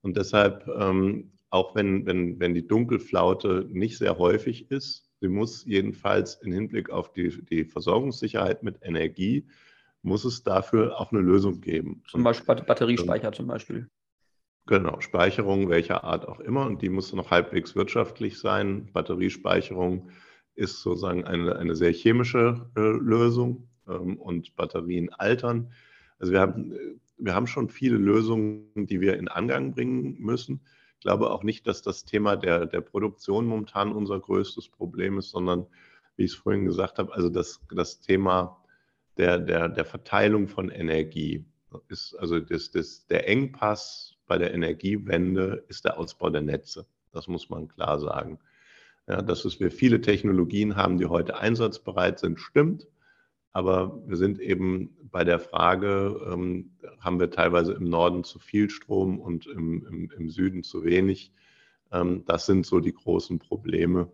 B: Und deshalb, ähm, auch wenn, wenn, wenn die Dunkelflaute nicht sehr häufig ist, Sie muss jedenfalls im Hinblick auf die, die Versorgungssicherheit mit Energie, muss es dafür auch eine Lösung geben.
A: Zum Beispiel Batteriespeicher zum Beispiel.
B: Genau, Speicherung welcher Art auch immer und die muss noch halbwegs wirtschaftlich sein. Batteriespeicherung ist sozusagen eine, eine sehr chemische äh, Lösung ähm, und Batterien altern. Also wir haben, wir haben schon viele Lösungen, die wir in Angang bringen müssen. Ich glaube auch nicht, dass das Thema der, der Produktion momentan unser größtes Problem ist, sondern, wie ich es vorhin gesagt habe, also das, das Thema der, der, der Verteilung von Energie ist, also das, das, der Engpass bei der Energiewende ist der Ausbau der Netze. Das muss man klar sagen. Ja, dass wir viele Technologien haben, die heute einsatzbereit sind, stimmt. Aber wir sind eben bei der Frage, ähm, haben wir teilweise im Norden zu viel Strom und im, im, im Süden zu wenig. Ähm, das sind so die großen Probleme,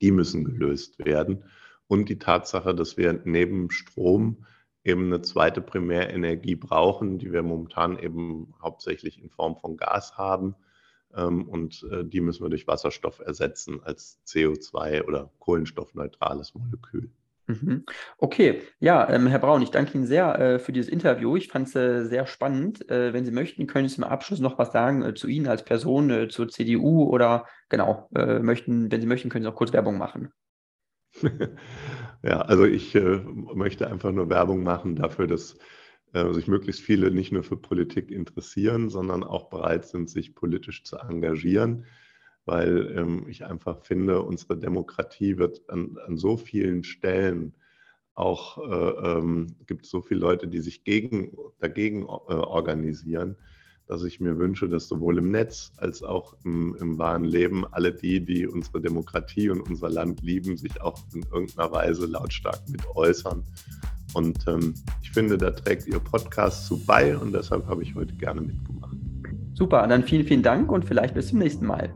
B: die müssen gelöst werden. Und die Tatsache, dass wir neben Strom eben eine zweite Primärenergie brauchen, die wir momentan eben hauptsächlich in Form von Gas haben. Ähm, und äh, die müssen wir durch Wasserstoff ersetzen als CO2 oder kohlenstoffneutrales Molekül.
A: Mhm. Okay, ja, ähm, Herr Braun, ich danke Ihnen sehr äh, für dieses Interview. Ich fand es äh, sehr spannend. Äh, wenn Sie möchten, können Sie zum Abschluss noch was sagen äh, zu Ihnen als Person, äh, zur CDU oder genau, äh, möchten, wenn Sie möchten, können Sie auch kurz Werbung machen.
B: ja, also ich möchte einfach nur Werbung machen dafür, dass sich möglichst viele nicht nur für Politik interessieren, sondern auch bereit sind, sich politisch zu engagieren weil ähm, ich einfach finde, unsere Demokratie wird an, an so vielen Stellen auch, äh, ähm, gibt so viele Leute, die sich gegen, dagegen äh, organisieren, dass ich mir wünsche, dass sowohl im Netz als auch im, im, wahren Leben alle die, die unsere Demokratie und unser Land lieben, sich auch in irgendeiner Weise lautstark mit äußern. Und ähm, ich finde, da trägt Ihr Podcast zu bei und deshalb habe ich heute gerne mitgemacht.
A: Super, dann vielen, vielen Dank und vielleicht bis zum nächsten Mal.